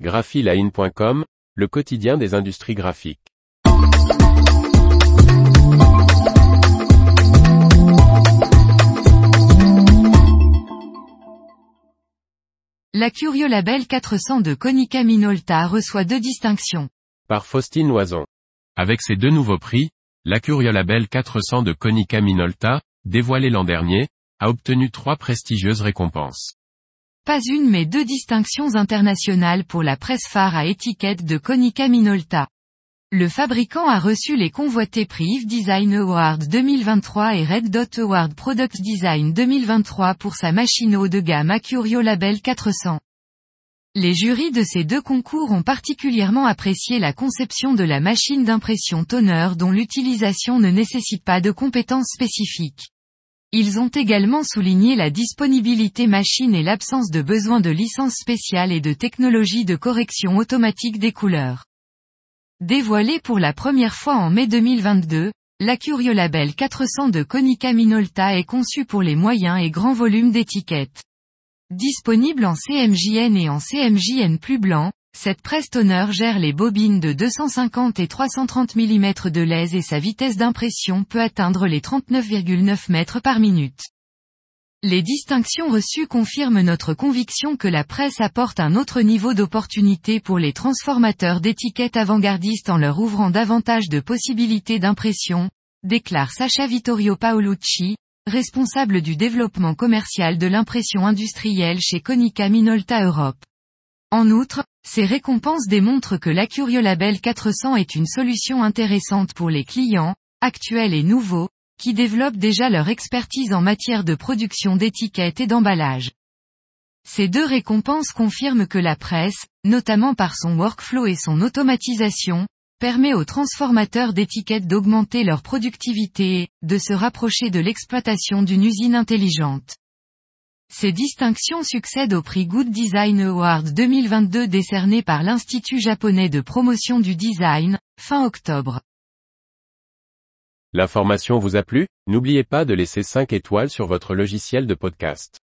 graphiline.com, le quotidien des industries graphiques. La Label 400 de Konica Minolta reçoit deux distinctions. Par Faustine Loison. Avec ses deux nouveaux prix, la Label 400 de Konica Minolta, dévoilé l'an dernier, a obtenu trois prestigieuses récompenses. Pas une mais deux distinctions internationales pour la presse phare à étiquette de Konica Minolta. Le fabricant a reçu les convoités prix Design Award 2023 et Red Dot Award Product Design 2023 pour sa machine haut de gamme Acurio Label 400. Les jurys de ces deux concours ont particulièrement apprécié la conception de la machine d'impression toner dont l'utilisation ne nécessite pas de compétences spécifiques. Ils ont également souligné la disponibilité machine et l'absence de besoin de licence spéciale et de technologie de correction automatique des couleurs. Dévoilé pour la première fois en mai 2022, la Label 400 de Konica Minolta est conçu pour les moyens et grands volumes d'étiquettes. Disponible en CMJN et en CMJN plus blanc, cette presse toner gère les bobines de 250 et 330 mm de lèse et sa vitesse d'impression peut atteindre les 39,9 mètres par minute. Les distinctions reçues confirment notre conviction que la presse apporte un autre niveau d'opportunité pour les transformateurs d'étiquettes avant-gardistes en leur ouvrant davantage de possibilités d'impression, déclare Sacha Vittorio Paolucci, responsable du développement commercial de l'impression industrielle chez Konica Minolta Europe. En outre, ces récompenses démontrent que Label 400 est une solution intéressante pour les clients, actuels et nouveaux, qui développent déjà leur expertise en matière de production d'étiquettes et d'emballage. Ces deux récompenses confirment que la presse, notamment par son workflow et son automatisation, permet aux transformateurs d'étiquettes d'augmenter leur productivité et, de se rapprocher de l'exploitation d'une usine intelligente. Ces distinctions succèdent au prix Good Design Award 2022 décerné par l'Institut japonais de promotion du design, fin octobre. L'information vous a plu? N'oubliez pas de laisser 5 étoiles sur votre logiciel de podcast.